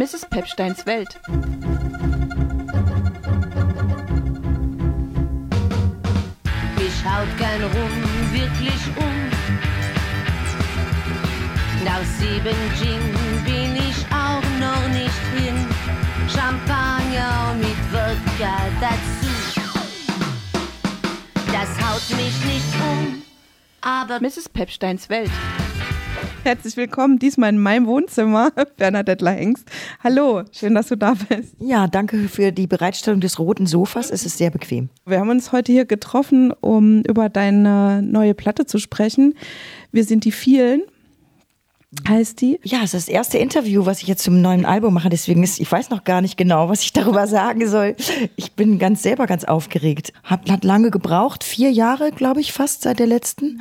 Mrs. Pepsteins Welt. Mich haut kein Rum wirklich um. Nach sieben Gin bin ich auch noch nicht hin. Champagner mit Wodka dazu. Das haut mich nicht um, aber Mrs. Pepsteins Welt. Herzlich willkommen, diesmal in meinem Wohnzimmer, Bernadette Hengst. Hallo, schön, dass du da bist. Ja, danke für die Bereitstellung des roten Sofas. Es ist sehr bequem. Wir haben uns heute hier getroffen, um über deine neue Platte zu sprechen. Wir sind die vielen. Heißt die? Ja, es ist das erste Interview, was ich jetzt zum neuen Album mache. Deswegen ist, ich weiß noch gar nicht genau, was ich darüber sagen soll. Ich bin ganz selber ganz aufgeregt. Hat, hat lange gebraucht, vier Jahre, glaube ich, fast seit der letzten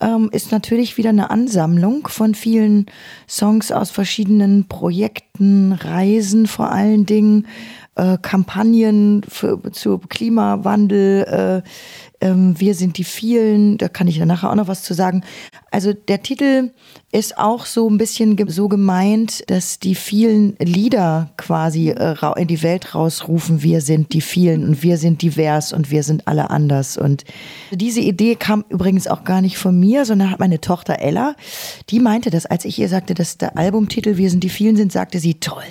ähm, ist natürlich wieder eine Ansammlung von vielen Songs aus verschiedenen Projekten, Reisen vor allen Dingen, äh, Kampagnen für, zu Klimawandel. Äh, ähm, wir sind die vielen, da kann ich dann nachher auch noch was zu sagen. Also der Titel ist auch so ein bisschen so gemeint, dass die vielen Lieder quasi äh, in die Welt rausrufen, wir sind die vielen und wir sind divers und wir sind alle anders. Und diese Idee kam übrigens auch gar nicht von mir, sondern hat meine Tochter Ella, die meinte das, als ich ihr sagte, dass der Albumtitel Wir sind die vielen sind, sagte sie, toll.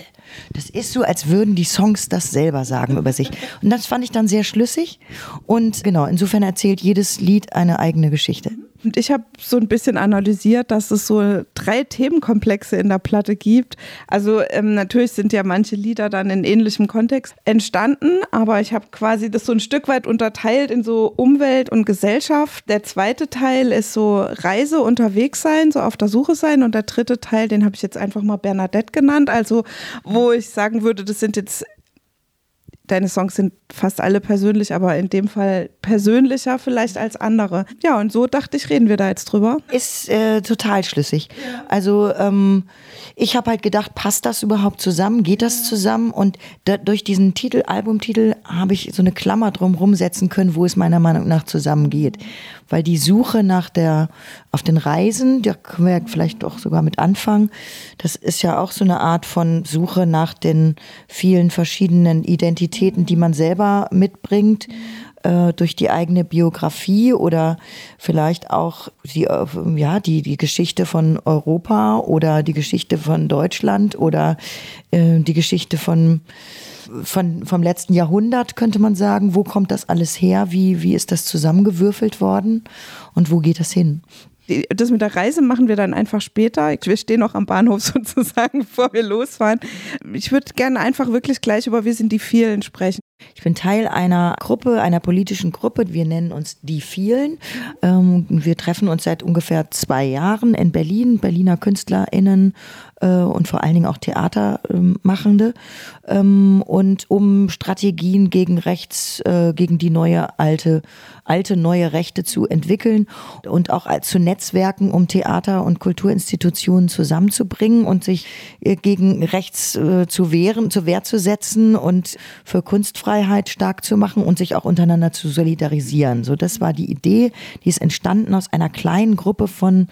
Das ist so, als würden die Songs das selber sagen über sich. Und das fand ich dann sehr schlüssig. Und genau, insofern erzählt jedes Lied eine eigene Geschichte. Und ich habe so ein bisschen analysiert, dass es so drei Themenkomplexe in der Platte gibt. Also ähm, natürlich sind ja manche Lieder dann in ähnlichem Kontext entstanden, aber ich habe quasi das so ein Stück weit unterteilt in so Umwelt und Gesellschaft. Der zweite Teil ist so Reise unterwegs sein, so auf der Suche sein. Und der dritte Teil, den habe ich jetzt einfach mal Bernadette genannt. Also wo ich sagen würde, das sind jetzt deine Songs sind fast alle persönlich, aber in dem Fall persönlicher vielleicht als andere. Ja, und so dachte ich, reden wir da jetzt drüber. Ist äh, total schlüssig. Also ähm, ich habe halt gedacht, passt das überhaupt zusammen? Geht das zusammen? Und da, durch diesen Titel, Albumtitel, habe ich so eine Klammer drumherum setzen können, wo es meiner Meinung nach zusammengeht. Weil die Suche nach der, auf den Reisen, da können wir vielleicht auch sogar mit anfangen, das ist ja auch so eine Art von Suche nach den vielen verschiedenen Identitäten, die man selber mitbringt äh, durch die eigene Biografie oder vielleicht auch die, äh, ja, die, die Geschichte von Europa oder die Geschichte von Deutschland oder äh, die Geschichte von, von, vom letzten Jahrhundert, könnte man sagen. Wo kommt das alles her? Wie, wie ist das zusammengewürfelt worden? Und wo geht das hin? Das mit der Reise machen wir dann einfach später. Wir stehen noch am Bahnhof sozusagen, bevor wir losfahren. Ich würde gerne einfach wirklich gleich über Wir sind die vielen sprechen. Ich bin Teil einer Gruppe, einer politischen Gruppe. Wir nennen uns die vielen. Ähm, wir treffen uns seit ungefähr zwei Jahren in Berlin, Berliner KünstlerInnen äh, und vor allen Dingen auch Theatermachende. Ähm, und um Strategien gegen rechts, äh, gegen die neue alte, alte neue Rechte zu entwickeln und auch zu Netzwerken, um Theater- und Kulturinstitutionen zusammenzubringen und sich äh, gegen rechts zu wehren, zur Wehr zu setzen und für Kunstfreiheit stark zu machen und sich auch untereinander zu solidarisieren. So, das war die Idee. Die ist entstanden aus einer kleinen Gruppe von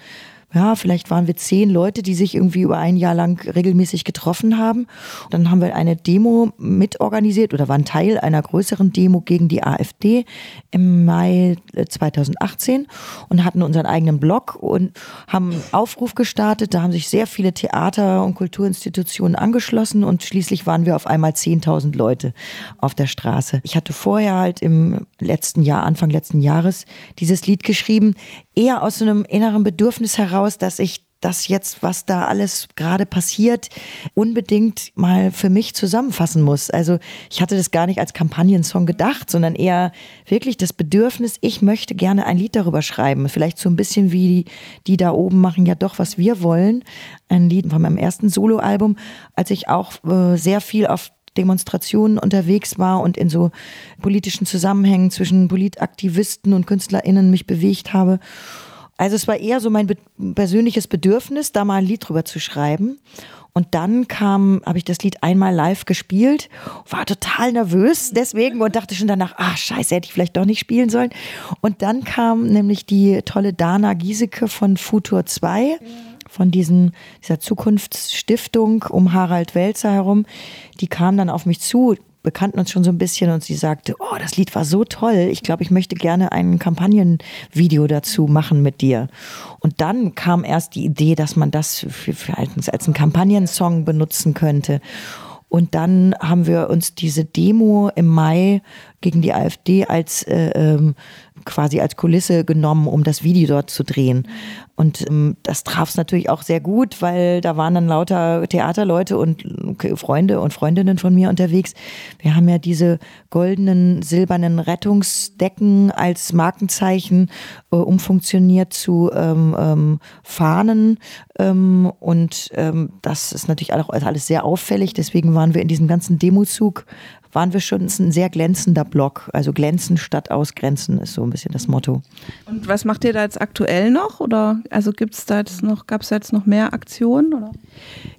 ja, vielleicht waren wir zehn Leute, die sich irgendwie über ein Jahr lang regelmäßig getroffen haben. Dann haben wir eine Demo mitorganisiert oder waren Teil einer größeren Demo gegen die AfD im Mai 2018 und hatten unseren eigenen Blog und haben Aufruf gestartet. Da haben sich sehr viele Theater- und Kulturinstitutionen angeschlossen und schließlich waren wir auf einmal 10.000 Leute auf der Straße. Ich hatte vorher halt im letzten Jahr, Anfang letzten Jahres, dieses Lied geschrieben, eher aus einem inneren Bedürfnis heraus, dass ich das jetzt, was da alles gerade passiert, unbedingt mal für mich zusammenfassen muss. Also ich hatte das gar nicht als Kampagnensong gedacht, sondern eher wirklich das Bedürfnis, ich möchte gerne ein Lied darüber schreiben. Vielleicht so ein bisschen wie die, die da oben machen ja doch, was wir wollen. Ein Lied von meinem ersten Soloalbum, als ich auch äh, sehr viel auf Demonstrationen unterwegs war und in so politischen Zusammenhängen zwischen Politaktivisten und KünstlerInnen mich bewegt habe. Also es war eher so mein be persönliches Bedürfnis, da mal ein Lied drüber zu schreiben. Und dann kam, habe ich das Lied einmal live gespielt, war total nervös deswegen und dachte schon danach, ah scheiße, hätte ich vielleicht doch nicht spielen sollen. Und dann kam nämlich die tolle Dana Giesecke von Futur 2 von diesen, dieser Zukunftsstiftung um Harald Welzer herum. Die kam dann auf mich zu, bekannten uns schon so ein bisschen und sie sagte, oh, das Lied war so toll. Ich glaube, ich möchte gerne ein Kampagnenvideo dazu machen mit dir. Und dann kam erst die Idee, dass man das für, für als, als einen Kampagnensong benutzen könnte. Und dann haben wir uns diese Demo im Mai gegen die AfD als äh, ähm, quasi als Kulisse genommen, um das Video dort zu drehen. Und ähm, das traf es natürlich auch sehr gut, weil da waren dann lauter Theaterleute und Freunde und Freundinnen von mir unterwegs. Wir haben ja diese goldenen, silbernen Rettungsdecken als Markenzeichen äh, umfunktioniert zu ähm, ähm, Fahnen. Ähm, und ähm, das ist natürlich auch alles sehr auffällig. Deswegen waren wir in diesem ganzen Demozug waren wir schon ein sehr glänzender Block. Also glänzen statt ausgrenzen ist so ein bisschen das Motto. Und was macht ihr da jetzt aktuell noch? Oder also gibt es da jetzt noch, gab es da jetzt noch mehr Aktionen? Oder?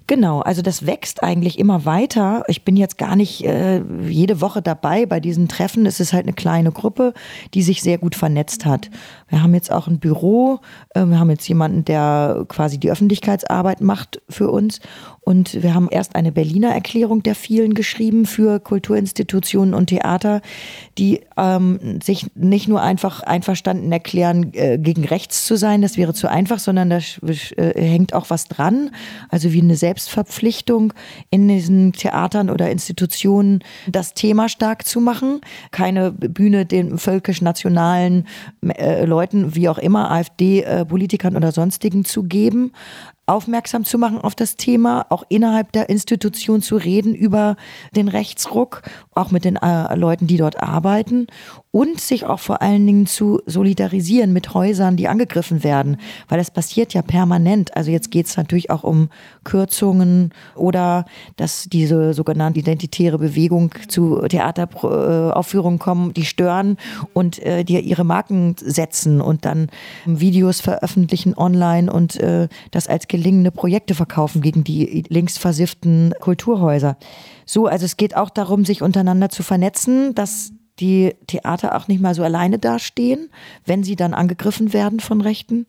Genau, also das wächst eigentlich immer weiter. Ich bin jetzt gar nicht äh, jede Woche dabei bei diesen Treffen. Es ist halt eine kleine Gruppe, die sich sehr gut vernetzt hat. Wir haben jetzt auch ein Büro, äh, wir haben jetzt jemanden, der quasi die Öffentlichkeitsarbeit macht für uns und wir haben erst eine Berliner Erklärung der vielen geschrieben für Kulturinstitutionen und Theater, die ähm, sich nicht nur einfach einverstanden erklären, äh, gegen rechts zu sein, das wäre zu einfach, sondern da äh, hängt auch was dran. Also wie eine Selbstverpflichtung in diesen Theatern oder Institutionen, das Thema stark zu machen. Keine Bühne den völkisch-nationalen äh, Leuten, wie auch immer, AfD-Politikern äh, oder sonstigen zu geben aufmerksam zu machen auf das Thema, auch innerhalb der Institution zu reden über den Rechtsruck, auch mit den äh, Leuten, die dort arbeiten und sich auch vor allen Dingen zu solidarisieren mit Häusern, die angegriffen werden, weil das passiert ja permanent. Also jetzt geht es natürlich auch um Kürzungen oder dass diese sogenannte identitäre Bewegung zu Theateraufführungen kommen, die stören und äh, die ihre Marken setzen und dann Videos veröffentlichen online und äh, das als gelingende Projekte verkaufen gegen die links versifften Kulturhäuser. So, also es geht auch darum, sich untereinander zu vernetzen, dass die Theater auch nicht mal so alleine dastehen, wenn sie dann angegriffen werden von Rechten.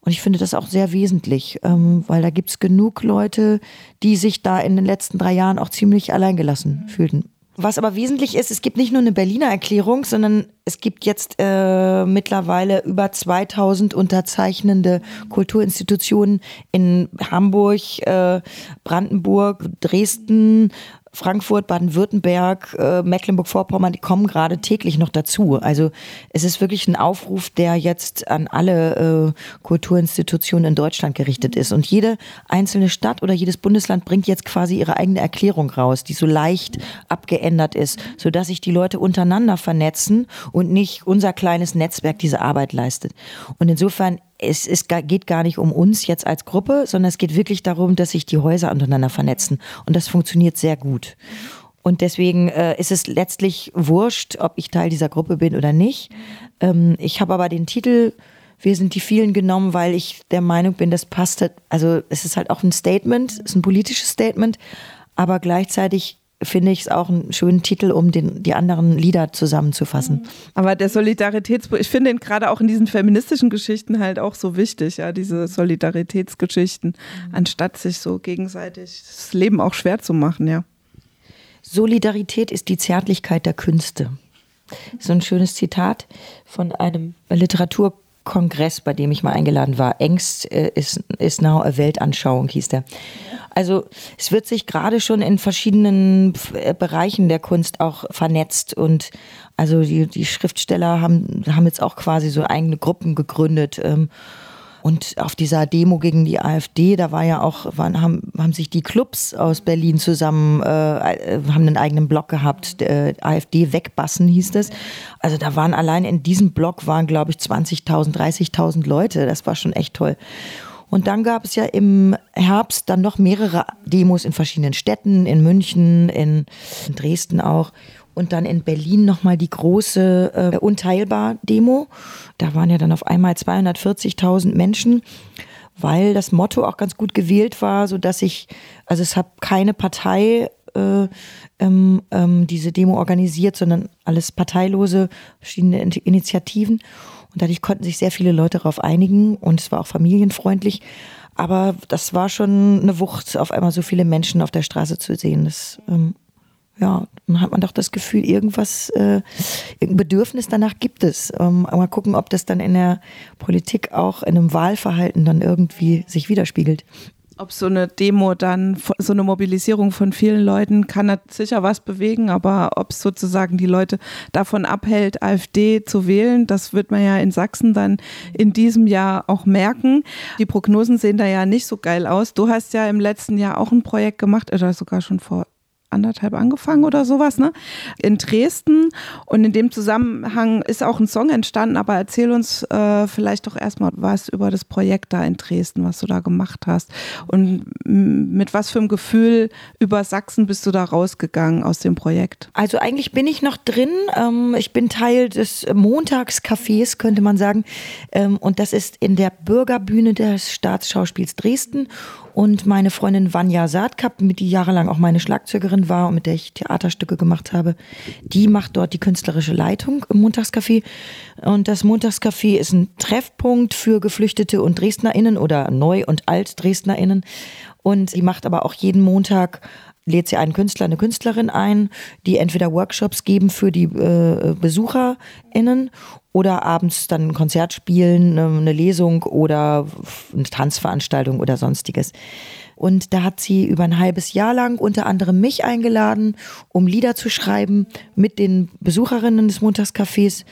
Und ich finde das auch sehr wesentlich, ähm, weil da gibt es genug Leute, die sich da in den letzten drei Jahren auch ziemlich alleingelassen fühlten. Was aber wesentlich ist, es gibt nicht nur eine Berliner Erklärung, sondern es gibt jetzt äh, mittlerweile über 2000 unterzeichnende Kulturinstitutionen in Hamburg, äh, Brandenburg, Dresden, Frankfurt, Baden-Württemberg, äh, Mecklenburg-Vorpommern, die kommen gerade täglich noch dazu. Also es ist wirklich ein Aufruf, der jetzt an alle äh, Kulturinstitutionen in Deutschland gerichtet ist. Und jede einzelne Stadt oder jedes Bundesland bringt jetzt quasi ihre eigene Erklärung raus, die so leicht abgeändert ist, sodass sich die Leute untereinander vernetzen und nicht unser kleines Netzwerk diese Arbeit leistet. Und insofern es, es geht gar nicht um uns jetzt als Gruppe, sondern es geht wirklich darum, dass sich die Häuser untereinander vernetzen. Und das funktioniert sehr gut. Und deswegen äh, ist es letztlich wurscht, ob ich Teil dieser Gruppe bin oder nicht. Ähm, ich habe aber den Titel Wir sind die vielen genommen, weil ich der Meinung bin, das passt. Halt, also es ist halt auch ein Statement, es ist ein politisches Statement, aber gleichzeitig finde ich es auch einen schönen Titel, um den, die anderen Lieder zusammenzufassen. Aber der Solidaritätsbruch, ich finde ihn gerade auch in diesen feministischen Geschichten halt auch so wichtig, ja, diese Solidaritätsgeschichten, mhm. anstatt sich so gegenseitig das Leben auch schwer zu machen, ja. Solidarität ist die Zärtlichkeit der Künste. So ein schönes Zitat von einem Literaturkongress, bei dem ich mal eingeladen war. Angst äh, ist, ist now a Weltanschauung, hieß der. Also es wird sich gerade schon in verschiedenen äh, Bereichen der Kunst auch vernetzt und also die, die Schriftsteller haben, haben jetzt auch quasi so eigene Gruppen gegründet. Ähm, und auf dieser Demo gegen die AfD, da war ja auch, waren, haben, haben sich die Clubs aus Berlin zusammen, äh, haben einen eigenen Blog gehabt, äh, AfD wegbassen hieß das. Also da waren allein in diesem Blog waren, glaube ich, 20.000, 30.000 Leute. Das war schon echt toll. Und dann gab es ja im Herbst dann noch mehrere Demos in verschiedenen Städten, in München, in, Dresden auch. Und dann in Berlin nochmal die große äh, Unteilbar-Demo. Da waren ja dann auf einmal 240.000 Menschen, weil das Motto auch ganz gut gewählt war, so dass ich, also es hat keine Partei äh, ähm, ähm, diese Demo organisiert, sondern alles parteilose, verschiedene Initiativen. Und dadurch konnten sich sehr viele Leute darauf einigen und es war auch familienfreundlich. Aber das war schon eine Wucht, auf einmal so viele Menschen auf der Straße zu sehen. Das, ähm, ja, dann hat man doch das Gefühl, irgendwas, äh, irgendein Bedürfnis danach gibt es. Ähm, mal gucken, ob das dann in der Politik auch in einem Wahlverhalten dann irgendwie sich widerspiegelt. Ob so eine Demo dann, so eine Mobilisierung von vielen Leuten kann sicher was bewegen, aber ob es sozusagen die Leute davon abhält, AfD zu wählen, das wird man ja in Sachsen dann in diesem Jahr auch merken. Die Prognosen sehen da ja nicht so geil aus. Du hast ja im letzten Jahr auch ein Projekt gemacht, oder sogar schon vor anderthalb angefangen oder sowas, ne? In Dresden. Und in dem Zusammenhang ist auch ein Song entstanden, aber erzähl uns äh, vielleicht doch erstmal was über das Projekt da in Dresden, was du da gemacht hast. Und mit was für einem Gefühl über Sachsen bist du da rausgegangen aus dem Projekt? Also eigentlich bin ich noch drin. Ähm, ich bin Teil des Montagscafés, könnte man sagen. Ähm, und das ist in der Bürgerbühne des Staatsschauspiels Dresden. Und meine Freundin Vanja Saatkap, mit die jahrelang auch meine Schlagzeugerin war und mit der ich Theaterstücke gemacht habe, die macht dort die künstlerische Leitung im Montagscafé. Und das Montagscafé ist ein Treffpunkt für Geflüchtete und DresdnerInnen oder Neu- und Alt-DresdnerInnen. Und sie macht aber auch jeden Montag lädt sie einen Künstler, eine Künstlerin ein, die entweder Workshops geben für die äh, BesucherInnen oder abends dann ein Konzert spielen, ähm, eine Lesung oder eine Tanzveranstaltung oder sonstiges. Und da hat sie über ein halbes Jahr lang unter anderem mich eingeladen, um Lieder zu schreiben mit den Besucherinnen des Montagscafés.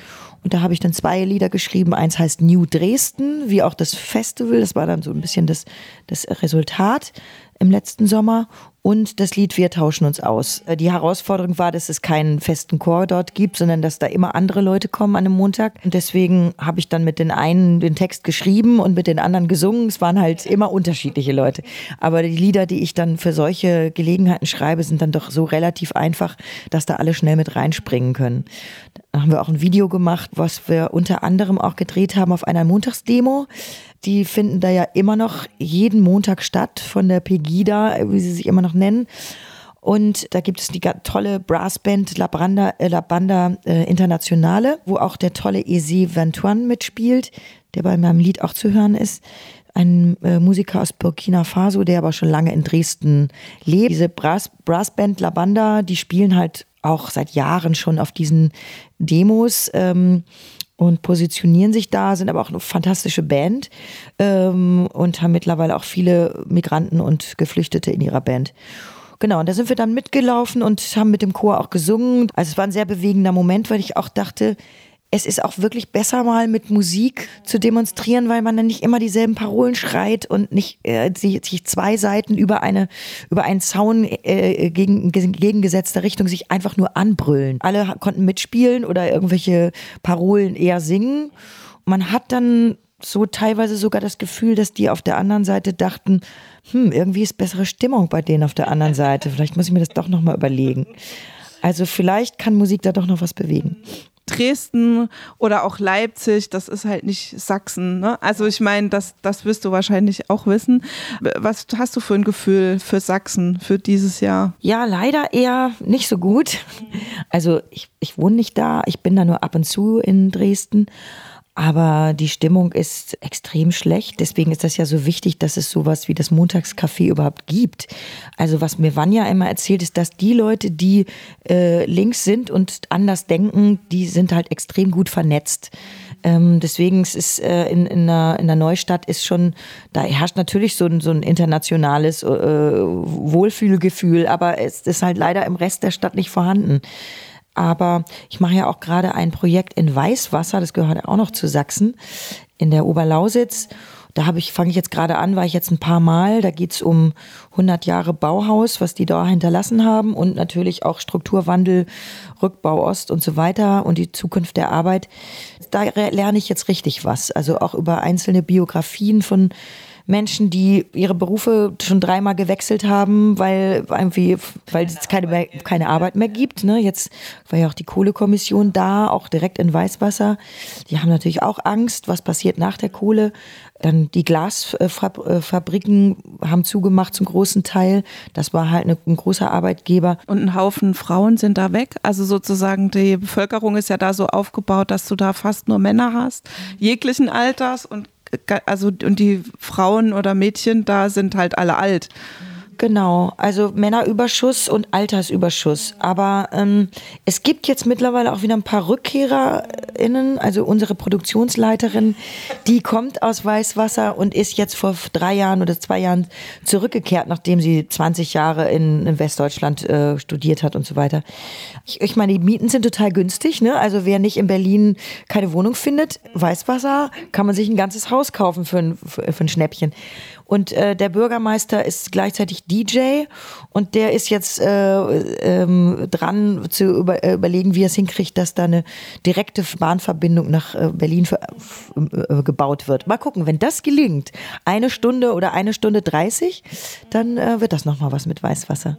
Und da habe ich dann zwei Lieder geschrieben. Eins heißt New Dresden, wie auch das Festival. Das war dann so ein bisschen das, das Resultat im letzten Sommer und das Lied Wir tauschen uns aus. Äh, die Herausforderung war, dass es keinen festen Chor dort gibt, sondern dass da immer andere Leute kommen an einem Montag. Und deswegen habe ich dann mit den einen den Text geschrieben und mit den anderen gesungen. Es waren halt immer unterschiedliche Leute. Aber die Lieder, die ich dann für solche Gelegenheiten schreibe, sind dann doch so relativ einfach, dass da alle schnell mit reinspringen können. Da haben wir auch ein Video gemacht, was wir unter anderem auch gedreht haben auf einer Montagsdemo. Die finden da ja immer noch jeden Montag statt von der Pegida, wie sie sich immer noch nennen. Und da gibt es die tolle Brassband La Banda, äh, La Banda äh, Internationale, wo auch der tolle Eze Vantuan mitspielt, der bei meinem Lied auch zu hören ist. Ein äh, Musiker aus Burkina Faso, der aber schon lange in Dresden lebt. Diese Brass, Brassband La Banda, die spielen halt auch seit Jahren schon auf diesen Demos. Ähm, und positionieren sich da, sind aber auch eine fantastische Band ähm, und haben mittlerweile auch viele Migranten und Geflüchtete in ihrer Band. Genau, und da sind wir dann mitgelaufen und haben mit dem Chor auch gesungen. Also es war ein sehr bewegender Moment, weil ich auch dachte, es ist auch wirklich besser mal mit Musik zu demonstrieren, weil man dann nicht immer dieselben Parolen schreit und nicht äh, sich zwei Seiten über eine über einen Zaun äh, gegen gegengesetzter Richtung sich einfach nur anbrüllen. Alle konnten mitspielen oder irgendwelche Parolen eher singen. Man hat dann so teilweise sogar das Gefühl, dass die auf der anderen Seite dachten, hm, irgendwie ist bessere Stimmung bei denen auf der anderen Seite. Vielleicht muss ich mir das doch noch mal überlegen. Also vielleicht kann Musik da doch noch was bewegen. Dresden oder auch Leipzig, das ist halt nicht Sachsen. Ne? Also ich meine, das, das wirst du wahrscheinlich auch wissen. Was hast du für ein Gefühl für Sachsen für dieses Jahr? Ja, leider eher nicht so gut. Also ich, ich wohne nicht da, ich bin da nur ab und zu in Dresden. Aber die Stimmung ist extrem schlecht. Deswegen ist das ja so wichtig, dass es sowas wie das Montagscafé überhaupt gibt. Also was mir Vanja immer erzählt, ist, dass die Leute, die äh, links sind und anders denken, die sind halt extrem gut vernetzt. Ähm, deswegen ist äh, in, in, der, in der Neustadt ist schon, da herrscht natürlich so ein, so ein internationales äh, Wohlfühlgefühl, aber es ist halt leider im Rest der Stadt nicht vorhanden. Aber ich mache ja auch gerade ein Projekt in Weißwasser, das gehört auch noch zu Sachsen, in der Oberlausitz. Da habe ich, fange ich jetzt gerade an, war ich jetzt ein paar Mal. Da geht's um 100 Jahre Bauhaus, was die da hinterlassen haben und natürlich auch Strukturwandel, Rückbau Ost und so weiter und die Zukunft der Arbeit. Da lerne ich jetzt richtig was. Also auch über einzelne Biografien von Menschen, die ihre Berufe schon dreimal gewechselt haben, weil irgendwie, weil es keine, keine Arbeit mehr gibt. Ne? Jetzt war ja auch die Kohlekommission da, auch direkt in Weißwasser. Die haben natürlich auch Angst, was passiert nach der Kohle. Dann die Glasfabriken haben zugemacht zum großen Teil. Das war halt ein großer Arbeitgeber. Und ein Haufen Frauen sind da weg. Also sozusagen die Bevölkerung ist ja da so aufgebaut, dass du da fast nur Männer hast, jeglichen Alters und also und die Frauen oder Mädchen da sind halt alle alt. Genau, also Männerüberschuss und Altersüberschuss. Aber ähm, es gibt jetzt mittlerweile auch wieder ein paar RückkehrerInnen, also unsere Produktionsleiterin, die kommt aus Weißwasser und ist jetzt vor drei Jahren oder zwei Jahren zurückgekehrt, nachdem sie 20 Jahre in, in Westdeutschland äh, studiert hat und so weiter. Ich, ich meine, die Mieten sind total günstig, ne? Also wer nicht in Berlin keine Wohnung findet, Weißwasser, kann man sich ein ganzes Haus kaufen für ein, für, für ein Schnäppchen. Und äh, der Bürgermeister ist gleichzeitig DJ und der ist jetzt äh, ähm, dran zu über, äh, überlegen, wie er es hinkriegt, dass da eine direkte Bahnverbindung nach äh, Berlin für, äh, gebaut wird. Mal gucken, wenn das gelingt, eine Stunde oder eine Stunde 30, dann äh, wird das nochmal was mit Weißwasser.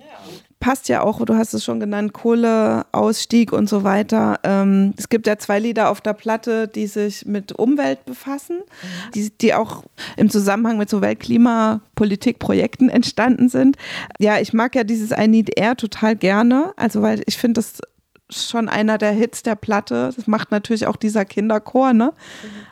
Passt ja auch, du hast es schon genannt, Kohleausstieg und so weiter. Ähm, es gibt ja zwei Lieder auf der Platte, die sich mit Umwelt befassen, mhm. die, die auch im Zusammenhang mit so Weltklimapolitikprojekten entstanden sind. Ja, ich mag ja dieses I Need Air total gerne, also weil ich finde das schon einer der Hits der Platte. Das macht natürlich auch dieser Kinderchor, ne?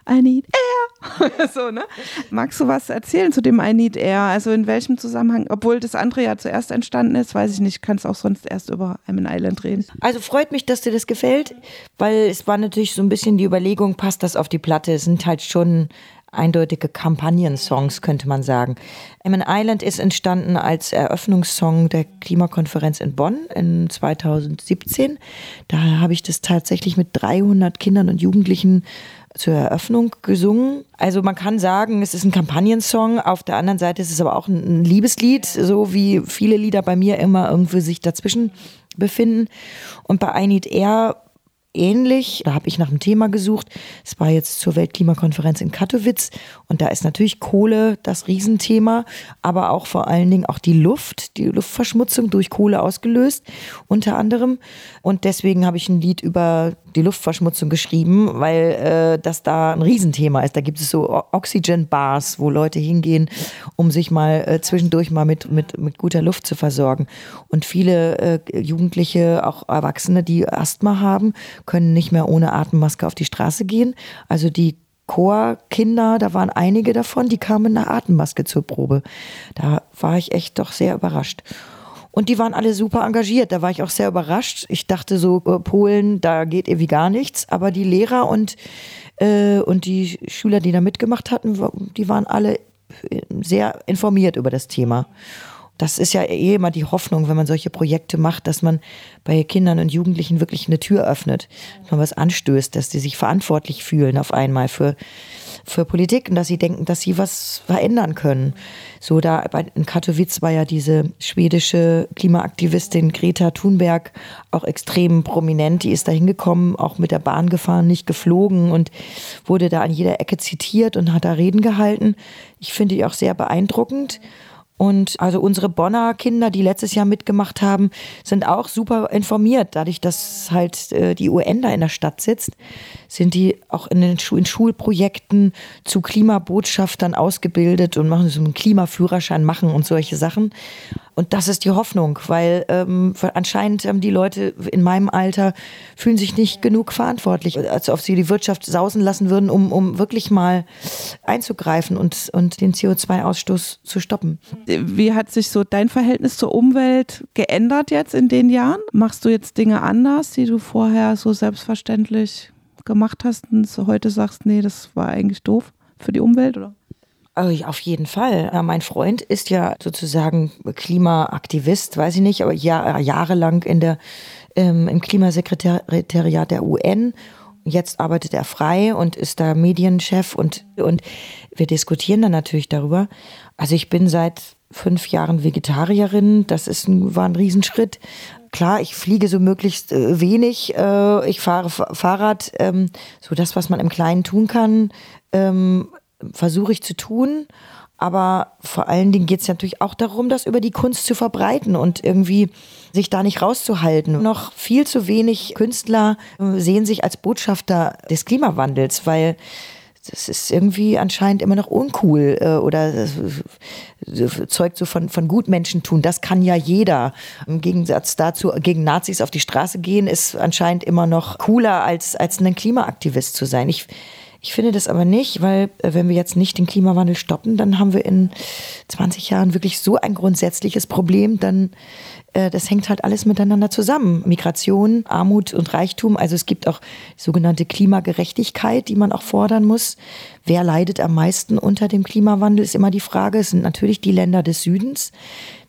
I need air. so, ne? Magst du was erzählen zu dem I need air? Also in welchem Zusammenhang? Obwohl das andere ja zuerst entstanden ist, weiß ich nicht. Kannst auch sonst erst über I'm an Island reden. Also freut mich, dass dir das gefällt, weil es war natürlich so ein bisschen die Überlegung, passt das auf die Platte? Es sind halt schon eindeutige Kampagnensongs, könnte man sagen. Emin Island ist entstanden als Eröffnungssong der Klimakonferenz in Bonn in 2017. Da habe ich das tatsächlich mit 300 Kindern und Jugendlichen zur Eröffnung gesungen. Also man kann sagen, es ist ein Kampagnensong. Auf der anderen Seite ist es aber auch ein Liebeslied, so wie viele Lieder bei mir immer irgendwie sich dazwischen befinden. Und bei I Need Air ähnlich. Da habe ich nach einem Thema gesucht. Es war jetzt zur Weltklimakonferenz in Katowice und da ist natürlich Kohle das Riesenthema, aber auch vor allen Dingen auch die Luft, die Luftverschmutzung durch Kohle ausgelöst unter anderem. Und deswegen habe ich ein Lied über die Luftverschmutzung geschrieben, weil äh, das da ein Riesenthema ist. Da gibt es so Oxygen Bars, wo Leute hingehen, um sich mal äh, zwischendurch mal mit, mit, mit guter Luft zu versorgen. Und viele äh, Jugendliche, auch Erwachsene, die Asthma haben, können nicht mehr ohne Atemmaske auf die Straße gehen. Also die Chorkinder, da waren einige davon, die kamen in einer Atemmaske zur Probe. Da war ich echt doch sehr überrascht. Und die waren alle super engagiert. Da war ich auch sehr überrascht. Ich dachte so, äh, Polen, da geht irgendwie gar nichts. Aber die Lehrer und, äh, und die Schüler, die da mitgemacht hatten, die waren alle äh, sehr informiert über das Thema. Das ist ja eh immer die Hoffnung, wenn man solche Projekte macht, dass man bei Kindern und Jugendlichen wirklich eine Tür öffnet, dass man was anstößt, dass sie sich verantwortlich fühlen auf einmal für, für Politik und dass sie denken, dass sie was verändern können. So da in Katowice war ja diese schwedische Klimaaktivistin Greta Thunberg auch extrem prominent. Die ist da hingekommen, auch mit der Bahn gefahren, nicht geflogen und wurde da an jeder Ecke zitiert und hat da Reden gehalten. Ich finde die auch sehr beeindruckend. Und also unsere Bonner Kinder, die letztes Jahr mitgemacht haben, sind auch super informiert. Dadurch, dass halt äh, die UN da in der Stadt sitzt, sind die auch in den Schu in Schulprojekten zu Klimabotschaftern ausgebildet und machen so einen Klimaführerschein machen und solche Sachen. Und das ist die Hoffnung, weil ähm, anscheinend ähm, die Leute in meinem Alter fühlen sich nicht genug verantwortlich, als ob sie die Wirtschaft sausen lassen würden, um, um wirklich mal einzugreifen und, und den CO2-Ausstoß zu stoppen. Wie hat sich so dein Verhältnis zur Umwelt geändert jetzt in den Jahren? Machst du jetzt Dinge anders, die du vorher so selbstverständlich gemacht hast und heute sagst, nee, das war eigentlich doof für die Umwelt, oder? Also auf jeden Fall. Ja, mein Freund ist ja sozusagen Klimaaktivist, weiß ich nicht, aber Jahr, jahrelang in der, ähm, im Klimasekretariat der UN. Jetzt arbeitet er frei und ist da Medienchef und, und wir diskutieren dann natürlich darüber. Also ich bin seit fünf Jahren Vegetarierin. Das ist ein, war ein Riesenschritt. Klar, ich fliege so möglichst äh, wenig. Äh, ich fahre Fahrrad. Ähm, so das, was man im Kleinen tun kann. Ähm, versuche ich zu tun. Aber vor allen Dingen geht es natürlich auch darum, das über die Kunst zu verbreiten und irgendwie sich da nicht rauszuhalten. Noch viel zu wenig Künstler äh, sehen sich als Botschafter des Klimawandels, weil das ist irgendwie anscheinend immer noch uncool äh, oder äh, zeugt so von, von Gutmenschentum. Das kann ja jeder. Im Gegensatz dazu, gegen Nazis auf die Straße gehen, ist anscheinend immer noch cooler, als, als ein Klimaaktivist zu sein. Ich, Ich finde das aber nicht, weil äh, wenn wir jetzt nicht den Klimawandel stoppen, dann haben wir in 20 Jahren wirklich so ein grundsätzliches Problem, dann das hängt halt alles miteinander zusammen. Migration, Armut und Reichtum. Also es gibt auch sogenannte Klimagerechtigkeit, die man auch fordern muss. Wer leidet am meisten unter dem Klimawandel, ist immer die Frage. Es sind natürlich die Länder des Südens,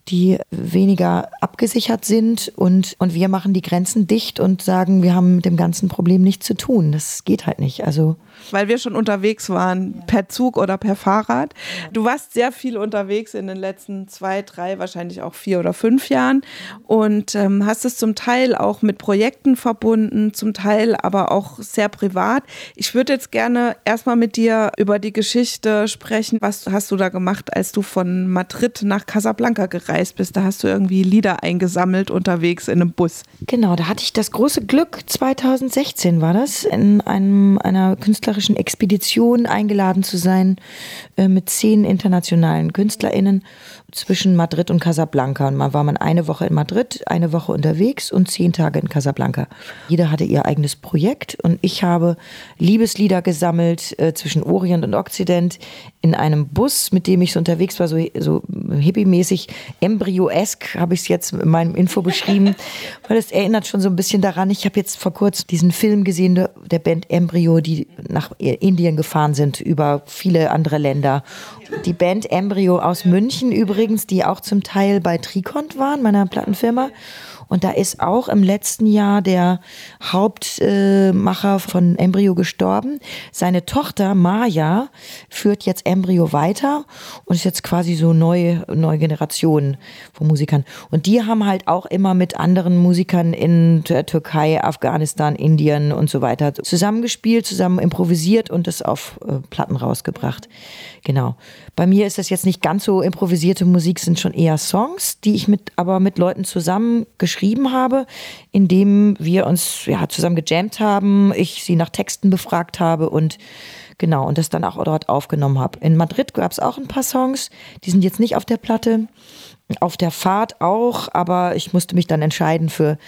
die weniger abgesichert sind und, und wir machen die Grenzen dicht und sagen, wir haben mit dem ganzen Problem nichts zu tun. Das geht halt nicht. Also weil wir schon unterwegs waren, per Zug oder per Fahrrad. Du warst sehr viel unterwegs in den letzten zwei, drei, wahrscheinlich auch vier oder fünf Jahren und ähm, hast es zum Teil auch mit Projekten verbunden, zum Teil aber auch sehr privat. Ich würde jetzt gerne erstmal mit dir über die Geschichte sprechen. Was hast du da gemacht, als du von Madrid nach Casablanca gereist bist? Da hast du irgendwie Lieder eingesammelt unterwegs in einem Bus. Genau, da hatte ich das große Glück, 2016 war das, in einem, einer Künstlerin künstlerischen Expedition eingeladen zu sein äh, mit zehn internationalen KünstlerInnen zwischen Madrid und Casablanca. Und man war man eine Woche in Madrid, eine Woche unterwegs und zehn Tage in Casablanca. Jeder hatte ihr eigenes Projekt und ich habe Liebeslieder gesammelt äh, zwischen Orient und Okzident in einem Bus, mit dem ich so unterwegs war, so, so hippie-mäßig, embryoesk habe ich es jetzt in meinem Info beschrieben, weil es erinnert schon so ein bisschen daran. Ich habe jetzt vor kurzem diesen Film gesehen der, der Band Embryo, die nach Indien gefahren sind über viele andere Länder. Die Band Embryo aus München übrigens, die auch zum Teil bei Tricont waren, meiner Plattenfirma. Und da ist auch im letzten Jahr der Hauptmacher von Embryo gestorben. Seine Tochter Maya führt jetzt Embryo weiter und ist jetzt quasi so neue, neue Generation von Musikern. Und die haben halt auch immer mit anderen Musikern in der Türkei, Afghanistan, Indien und so weiter zusammengespielt, zusammen improvisiert und das auf äh, Platten rausgebracht. Genau. Bei mir ist das jetzt nicht ganz so improvisierte Musik, sind schon eher Songs, die ich mit, aber mit Leuten zusammen geschrieben habe, indem wir uns ja, zusammen gejammt haben, ich sie nach Texten befragt habe und genau, und das dann auch dort aufgenommen habe. In Madrid gab es auch ein paar Songs, die sind jetzt nicht auf der Platte. Auf der Fahrt auch, aber ich musste mich dann entscheiden für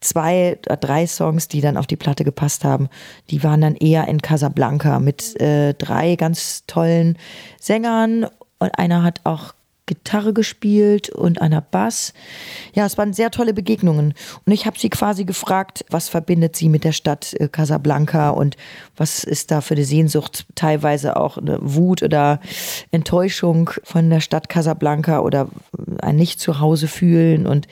zwei, drei Songs, die dann auf die Platte gepasst haben. Die waren dann eher in Casablanca mit äh, drei ganz tollen Sängern und einer hat auch Gitarre gespielt und einer Bass. Ja, es waren sehr tolle Begegnungen. Und ich habe sie quasi gefragt, was verbindet sie mit der Stadt äh, Casablanca und was ist da für eine Sehnsucht, teilweise auch eine Wut oder Enttäuschung von der Stadt Casablanca oder ein Nicht-Zuhause fühlen und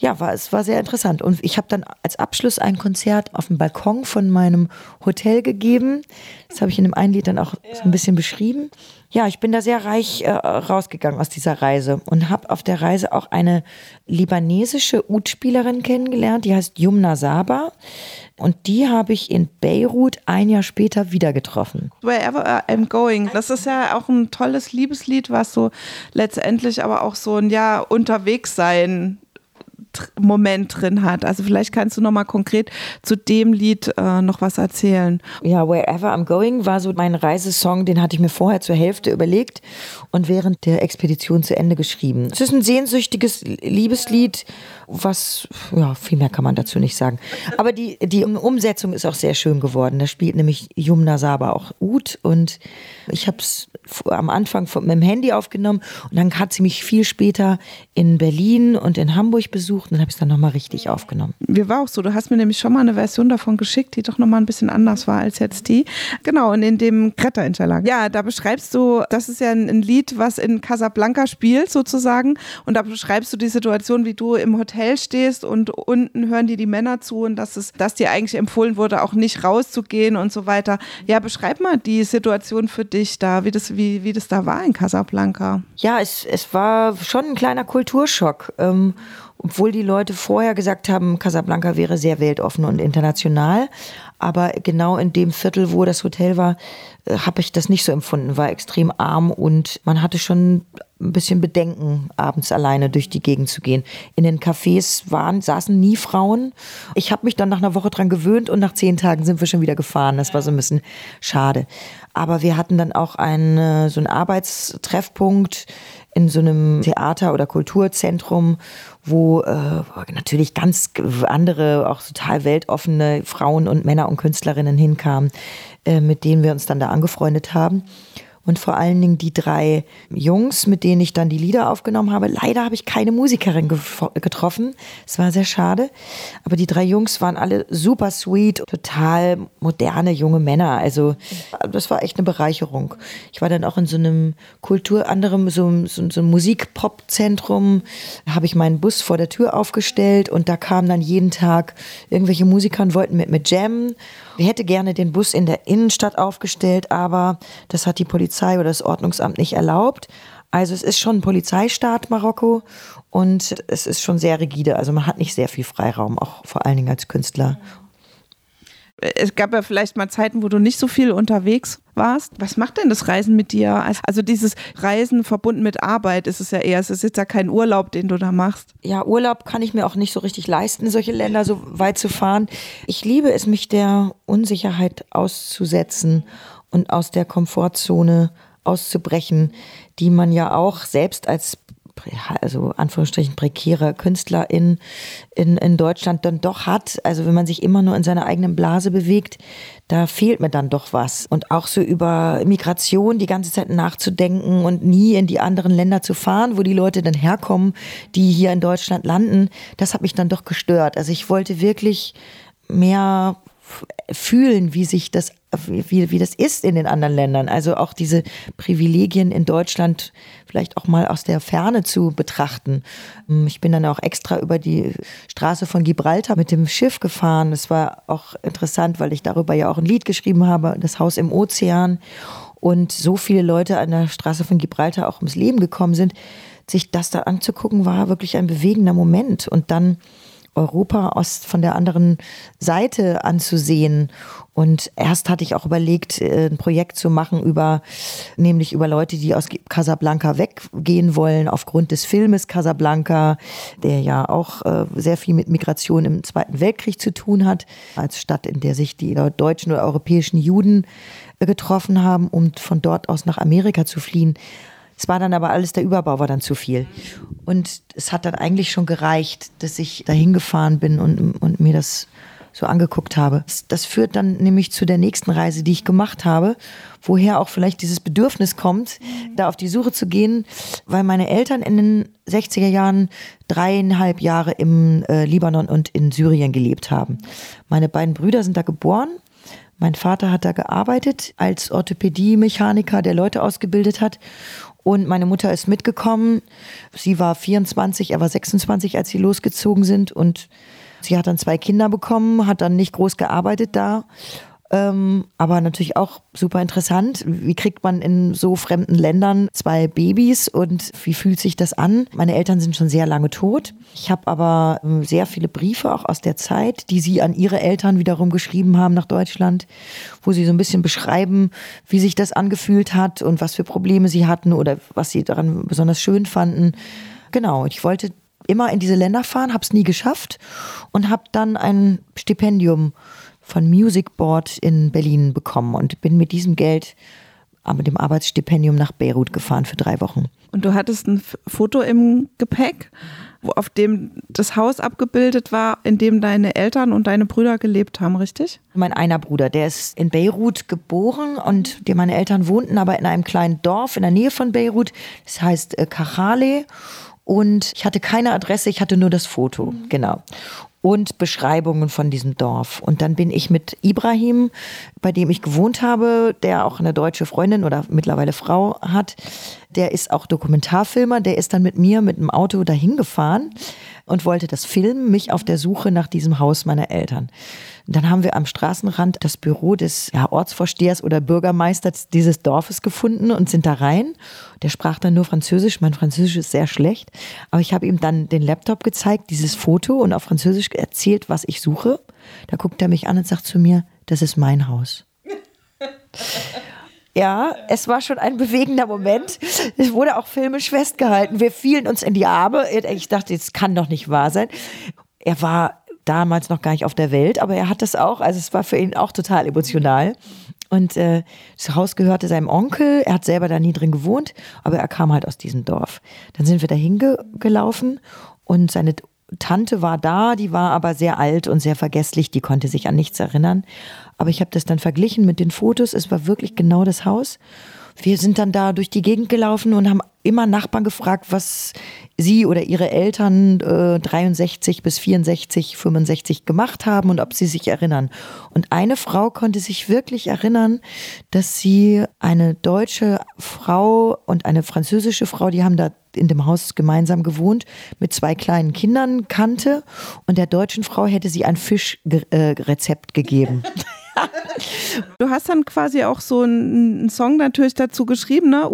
ja, war, es war sehr interessant. Und ich habe dann als Abschluss ein Konzert auf dem Balkon von meinem Hotel gegeben. Das habe ich in dem einen Lied dann auch so ein bisschen beschrieben. Ja, ich bin da sehr reich äh, rausgegangen aus dieser Reise und habe auf der Reise auch eine libanesische Ud-Spielerin kennengelernt, die heißt Yumna Saba. Und die habe ich in Beirut ein Jahr später wieder getroffen. Wherever I'm going. Das ist ja auch ein tolles Liebeslied, was so letztendlich aber auch so ein ja unterwegs sein Moment drin hat. Also vielleicht kannst du noch mal konkret zu dem Lied äh, noch was erzählen. Ja, Wherever I'm Going war so mein Reisesong, den hatte ich mir vorher zur Hälfte überlegt und während der Expedition zu Ende geschrieben. Es ist ein sehnsüchtiges Liebeslied, was, ja, viel mehr kann man dazu nicht sagen. Aber die, die Umsetzung ist auch sehr schön geworden. Da spielt nämlich Yumna Saba auch Ud und ich habe es am Anfang mit dem Handy aufgenommen und dann hat sie mich viel später in Berlin und in Hamburg besucht und dann habe ich es dann nochmal richtig aufgenommen. Mir war auch so, du hast mir nämlich schon mal eine Version davon geschickt, die doch nochmal ein bisschen anders war als jetzt die. Genau, und in dem Greta Interlag. Ja, da beschreibst du, das ist ja ein Lied, was in Casablanca spielt sozusagen und da beschreibst du die Situation, wie du im Hotel stehst und unten hören dir die Männer zu und dass es, dass dir eigentlich empfohlen wurde, auch nicht rauszugehen und so weiter. Ja, beschreib mal die Situation für dich da, wie das, wie, wie das da war in Casablanca. Ja, es, es war schon ein kleiner Kulturschock. Ähm, obwohl die Leute vorher gesagt haben, Casablanca wäre sehr weltoffen und international. Aber genau in dem Viertel, wo das Hotel war, äh, habe ich das nicht so empfunden. War extrem arm und man hatte schon ein bisschen Bedenken, abends alleine durch die Gegend zu gehen. In den Cafés waren, saßen nie Frauen. Ich habe mich dann nach einer Woche dran gewöhnt und nach zehn Tagen sind wir schon wieder gefahren. Das war so ein bisschen schade. Aber wir hatten dann auch einen, so einen Arbeitstreffpunkt in so einem Theater- oder Kulturzentrum, wo äh, natürlich ganz andere, auch total weltoffene Frauen und Männer und Künstlerinnen hinkamen. äh, mit denen wir uns dann da angefreundet haben und vor allen Dingen die drei Jungs, mit denen ich dann die Lieder aufgenommen habe. Leider habe ich keine Musikerin getroffen. Es war sehr schade. Aber die drei Jungs waren alle super sweet, total moderne junge Männer. Also das war echt eine Bereicherung. Ich war dann auch in so einem Kultur, anderem, so, so, so einem Musik-Pop-Zentrum, habe ich meinen Bus vor der Tür aufgestellt und da kamen dann jeden Tag irgendwelche Musiker und wollten mit mir jammen. Wir hätte gerne den Bus in der Innenstadt aufgestellt, aber das hat die Polizei oder das Ordnungsamt nicht erlaubt. Also es ist schon ein Polizeistaat Marokko und es ist schon sehr rigide. Also man hat nicht sehr viel Freiraum, auch vor allen Dingen als Künstler es gab ja vielleicht mal Zeiten, wo du nicht so viel unterwegs warst. Was macht denn das Reisen mit dir? Also dieses Reisen verbunden mit Arbeit ist es ja eher. Es ist jetzt ja kein Urlaub, den du da machst. Ja, Urlaub kann ich mir auch nicht so richtig leisten, solche Länder so weit zu fahren. Ich liebe es, mich der Unsicherheit auszusetzen und aus der Komfortzone auszubrechen, die man ja auch selbst als also Anführungsstrichen prekäre Künstler in, in, in Deutschland dann doch hat. Also wenn man sich immer nur in seiner eigenen Blase bewegt, da fehlt mir dann doch was. Und auch so über Migration die ganze Zeit nachzudenken und nie in die anderen Länder zu fahren, wo die Leute dann herkommen, die hier in Deutschland landen, das hat mich dann doch gestört. Also ich wollte wirklich mehr fühlen, wie sich das, wie, wie das ist in den anderen Ländern. Also auch diese Privilegien in Deutschland vielleicht auch mal aus der Ferne zu betrachten. Ähm, ich bin dann auch extra über die Straße von Gibraltar mit dem Schiff gefahren. Das war auch interessant, weil ich darüber ja auch ein Lied geschrieben habe, das Haus im Ozean. Und so viele Leute an der Straße von Gibraltar auch ums Leben gekommen sind. Sich das da anzugucken, war wirklich ein bewegender Moment. Und dann Europa aus, von der anderen Seite anzusehen. Und erst hatte ich auch überlegt, äh, ein Projekt zu machen über, nämlich über Leute, die aus Casablanca weggehen wollen, aufgrund des Filmes Casablanca, der ja auch äh, sehr viel mit Migration im Zweiten Weltkrieg zu tun hat, als Stadt, in der sich die deutschen oder europäischen Juden äh, getroffen haben, um von dort aus nach Amerika zu fliehen. Es war dann aber alles, der Überbau war dann zu viel. Und es hat dann eigentlich schon gereicht, dass ich dahin gefahren bin und, und mir das so angeguckt habe. Das, das führt dann nämlich zu der nächsten Reise, die ich gemacht habe, woher auch vielleicht dieses Bedürfnis kommt, da auf die Suche zu gehen, weil meine Eltern in den 60er Jahren dreieinhalb Jahre im äh, Libanon und in Syrien gelebt haben. Meine beiden Brüder sind da geboren. Mein Vater hat da gearbeitet als Orthopädie-Mechaniker, der Leute ausgebildet hat. Und meine Mutter ist mitgekommen. Sie war 24, er war 26, als sie losgezogen sind. Und sie hat dann zwei Kinder bekommen, hat dann nicht groß gearbeitet da ähm, aber natürlich auch super interessant. Wie kriegt man in so fremden Ländern zwei Babys und wie fühlt sich das an? Meine Eltern sind schon sehr lange tot. Ich habe aber ähm, sehr viele Briefe auch aus der Zeit, die sie an ihre Eltern wiederum geschrieben haben nach Deutschland, wo sie so ein bisschen beschreiben, wie sich das angefühlt hat und was für Probleme sie hatten oder was sie daran besonders schön fanden. Genau, ich wollte immer in diese Länder fahren, habe es nie geschafft und habe dann ein Stipendium von Music Board in Berlin bekommen und bin mit diesem Geld äh, mit dem Arbeitsstipendium nach Beirut gefahren für drei Wochen. Und du hattest ein Foto im Gepäck, auf dem das Haus abgebildet war, in dem deine Eltern und deine Brüder gelebt haben, richtig? Mein einer Bruder, der ist in Beirut geboren und die, meine Eltern wohnten aber in einem kleinen Dorf in der Nähe von Beirut. Das heißt äh, Kachale. Und ich hatte keine Adresse, ich hatte nur das Foto, mhm. genau und Beschreibungen von diesem Dorf. Und dann bin ich mit Ibrahim, bei dem ich gewohnt habe, der auch eine deutsche Freundin oder mittlerweile Frau hat, der ist auch Dokumentarfilmer, der ist dann mit mir mit dem Auto dahin gefahren und wollte das filmen, mich auf der Suche nach diesem Haus meiner Eltern. Dann haben wir am Straßenrand das Büro des ja, Ortsvorstehers oder Bürgermeisters dieses Dorfes gefunden und sind da rein. Der sprach dann nur Französisch. Mein Französisch ist sehr schlecht. Aber ich habe ihm dann den Laptop gezeigt, dieses Foto und auf Französisch erzählt, was ich suche. Da guckt er mich an und sagt zu mir, das ist mein Haus. Ja, es war schon ein bewegender Moment. Es wurde auch filmisch festgehalten. Wir fielen uns in die Arme. Ich dachte, das kann doch nicht wahr sein. Er war damals noch gar nicht auf der Welt, aber er hat das auch. Also es war für ihn auch total emotional. Und äh, das Haus gehörte seinem Onkel. Er hat selber da nie drin gewohnt, aber er kam halt aus diesem Dorf. Dann sind wir da hingelaufen und seine Tante war da, die war aber sehr alt und sehr vergesslich, die konnte sich an nichts erinnern. Aber ich habe das dann verglichen mit den Fotos, es war wirklich genau das Haus. Wir sind dann da durch die Gegend gelaufen und haben immer Nachbarn gefragt, was sie oder ihre Eltern äh, 63 bis 64, 65 gemacht haben und ob sie sich erinnern. Und eine Frau konnte sich wirklich erinnern, dass sie eine deutsche Frau und eine französische Frau, die haben da in dem Haus gemeinsam gewohnt, mit zwei kleinen Kindern kannte. Und der deutschen Frau hätte sie ein Fischrezept äh, gegeben. du hast dann quasi auch so einen Song natürlich dazu geschrieben, ne?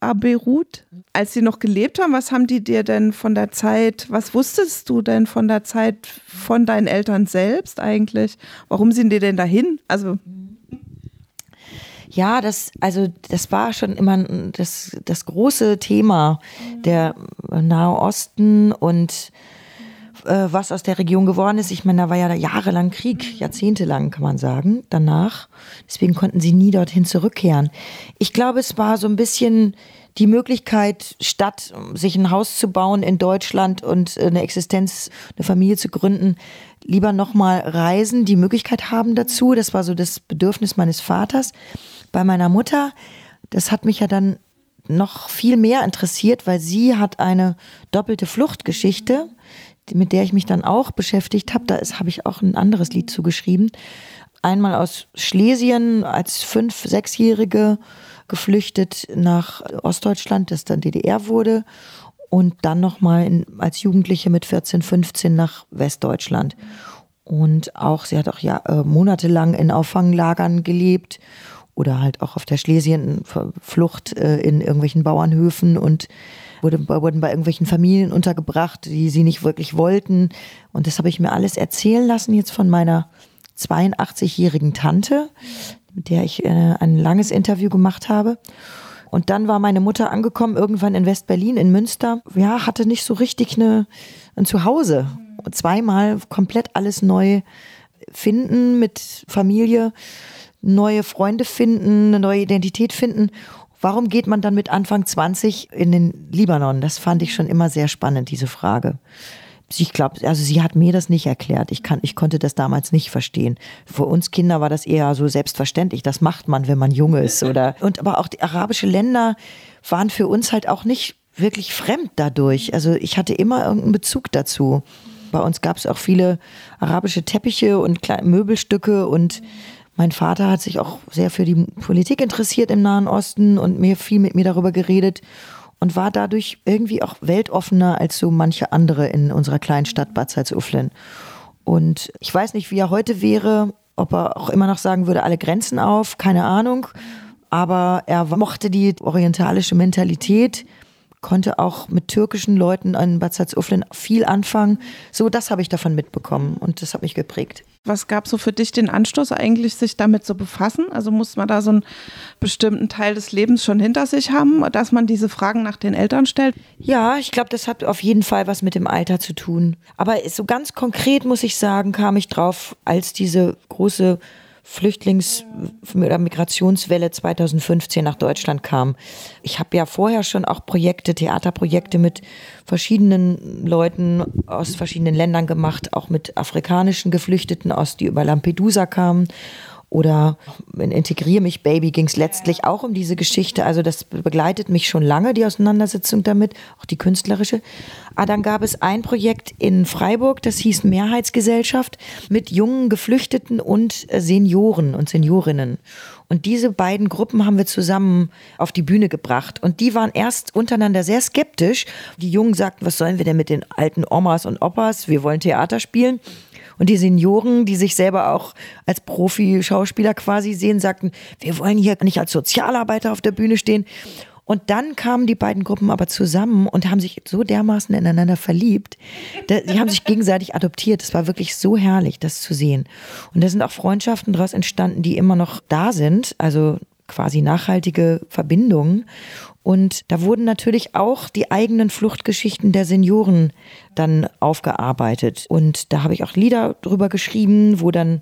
À Beirut? Als sie noch gelebt haben, was haben die dir denn von der Zeit, was wusstest du denn von der Zeit von deinen Eltern selbst eigentlich? Warum sind die denn dahin? Also ja, das, also das war schon immer das, das große Thema der Nahe Osten und äh, was aus der Region geworden ist. Ich meine, da war ja jahrelang Krieg, jahrzehntelang kann man sagen, danach. Deswegen konnten sie nie dorthin zurückkehren. Ich glaube, es war so ein bisschen die Möglichkeit, statt sich ein Haus zu bauen in Deutschland und eine Existenz, eine Familie zu gründen, lieber nochmal reisen, die Möglichkeit haben dazu. Das war so das Bedürfnis meines Vaters. Bei meiner Mutter, das hat mich ja dann noch viel mehr interessiert, weil sie hat eine doppelte Fluchtgeschichte, mit der ich mich dann auch beschäftigt habe. Da habe ich auch ein anderes Lied zugeschrieben. Einmal aus Schlesien als fünf-, sechsjährige geflüchtet nach Ostdeutschland, das dann DDR wurde. Und dann nochmal als Jugendliche mit 14, 15 nach Westdeutschland. Und auch, sie hat auch ja, äh, monatelang in Auffanglagern gelebt oder halt auch auf der Schlesien-Flucht äh, in irgendwelchen Bauernhöfen und wurde, wurden bei irgendwelchen Familien untergebracht, die sie nicht wirklich wollten. Und das habe ich mir alles erzählen lassen jetzt von meiner 82-jährigen Tante, mit der ich äh, ein langes Interview gemacht habe. Und dann war meine Mutter angekommen, irgendwann in West-Berlin, in Münster. Ja, hatte nicht so richtig eine, ein Zuhause. Zweimal komplett alles neu finden mit Familie neue Freunde finden, eine neue Identität finden. Warum geht man dann mit Anfang 20 in den Libanon? Das fand ich schon immer sehr spannend, diese Frage. Ich glaube, also sie hat mir das nicht erklärt. Ich, kann, ich konnte das damals nicht verstehen. Für uns Kinder war das eher so selbstverständlich. Das macht man, wenn man jung ist. Oder, und aber auch die arabischen Länder waren für uns halt auch nicht wirklich fremd dadurch. Also ich hatte immer irgendeinen Bezug dazu. Bei uns gab es auch viele arabische Teppiche und Möbelstücke und mein Vater hat sich auch sehr für die Politik interessiert im Nahen Osten und mir viel mit mir darüber geredet und war dadurch irgendwie auch weltoffener als so manche andere in unserer kleinen Stadt Bad Salzuflen. Und ich weiß nicht, wie er heute wäre, ob er auch immer noch sagen würde, alle Grenzen auf, keine Ahnung. Aber er mochte die orientalische Mentalität, konnte auch mit türkischen Leuten in Bad Salzuflen viel anfangen. So, das habe ich davon mitbekommen und das hat mich geprägt. Was gab so für dich den Anstoß eigentlich, sich damit zu befassen? Also muss man da so einen bestimmten Teil des Lebens schon hinter sich haben, dass man diese Fragen nach den Eltern stellt? Ja, ich glaube, das hat auf jeden Fall was mit dem Alter zu tun. Aber so ganz konkret muss ich sagen, kam ich drauf, als diese große Flüchtlings- oder Migrationswelle 2015 nach Deutschland kam. Ich habe ja vorher schon auch Projekte, Theaterprojekte mit verschiedenen Leuten aus verschiedenen Ländern gemacht, auch mit afrikanischen Geflüchteten aus, die über Lampedusa kamen oder in Integrier mich Baby ging es letztlich auch um diese Geschichte. Also das begleitet mich schon lange, die Auseinandersetzung damit, auch die künstlerische. Aber ah, dann gab es ein Projekt in Freiburg, das hieß Mehrheitsgesellschaft mit jungen Geflüchteten und äh, Senioren und Seniorinnen. Und diese beiden Gruppen haben wir zusammen auf die Bühne gebracht. Und die waren erst untereinander sehr skeptisch. Die Jungen sagten, was sollen wir denn mit den alten Omas und Opas? Wir wollen Theater spielen. Und die Senioren, die sich selber auch als Profi-Schauspieler quasi sehen, sagten, wir wollen hier nicht als Sozialarbeiter auf der Bühne stehen. Und dann kamen die beiden Gruppen aber zusammen und haben sich so dermaßen ineinander verliebt. Die haben sich gegenseitig adoptiert. Es war wirklich so herrlich, das zu sehen. Und da sind auch Freundschaften daraus entstanden, die immer noch da sind. Also quasi nachhaltige Verbindungen. Und da wurden natürlich auch die eigenen Fluchtgeschichten der Senioren dann aufgearbeitet. Und da habe ich auch Lieder drüber geschrieben, wo dann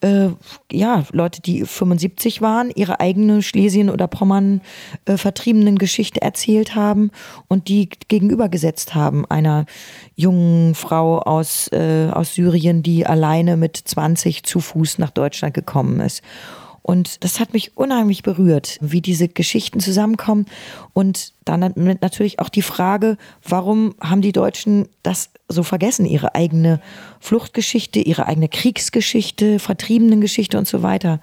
äh, ja, Leute, die 75 waren, ihre eigene Schlesien- oder Pommern äh, vertriebenen Geschichte erzählt haben und die gegenübergesetzt haben einer jungen Frau aus, äh, aus Syrien, die alleine mit 20 zu Fuß nach Deutschland gekommen ist. Und das hat mich unheimlich berührt, wie diese Geschichten zusammenkommen. Und dann natürlich auch die Frage, warum haben die Deutschen das so vergessen, ihre eigene Fluchtgeschichte, ihre eigene Kriegsgeschichte, Vertriebenengeschichte und so weiter.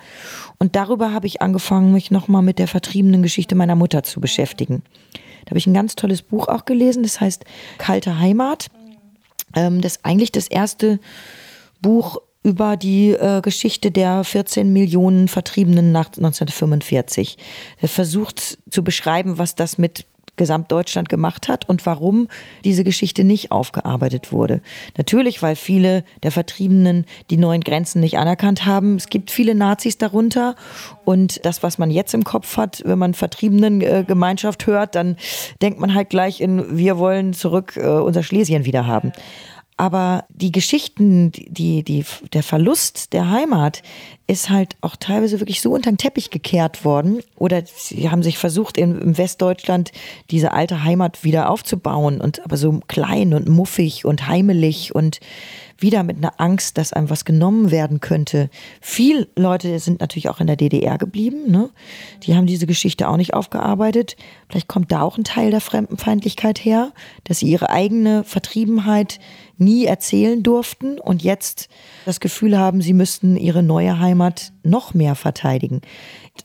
Und darüber habe ich angefangen, mich nochmal mit der vertriebenen Geschichte meiner Mutter zu beschäftigen. Da habe ich ein ganz tolles Buch auch gelesen, das heißt Kalte Heimat. Ähm, das ist eigentlich das erste Buch über die äh, Geschichte der 14 Millionen Vertriebenen nach 1945. Er versucht zu beschreiben, was das mit Gesamtdeutschland gemacht hat und warum diese Geschichte nicht aufgearbeitet wurde. Natürlich, weil viele der Vertriebenen die neuen Grenzen nicht anerkannt haben. Es gibt viele Nazis darunter und das, was man jetzt im Kopf hat, wenn man Vertriebenen äh, hört, dann denkt man halt gleich in, wir wollen zurück äh, unser Schlesien wieder haben. Aber die Geschichten, die, die, der Verlust der Heimat ist halt auch teilweise wirklich so unter den Teppich gekehrt worden. Oder sie haben sich versucht, im Westdeutschland diese alte Heimat wieder aufzubauen und aber so klein und muffig und heimelig und wieder mit einer Angst, dass einem was genommen werden könnte. Viele Leute sind natürlich auch in der DDR geblieben. Ne? Die haben diese Geschichte auch nicht aufgearbeitet. Vielleicht kommt da auch ein Teil der Fremdenfeindlichkeit her, dass sie ihre eigene Vertriebenheit nie erzählen durften und jetzt das Gefühl haben, sie müssten ihre neue Heimat noch mehr verteidigen.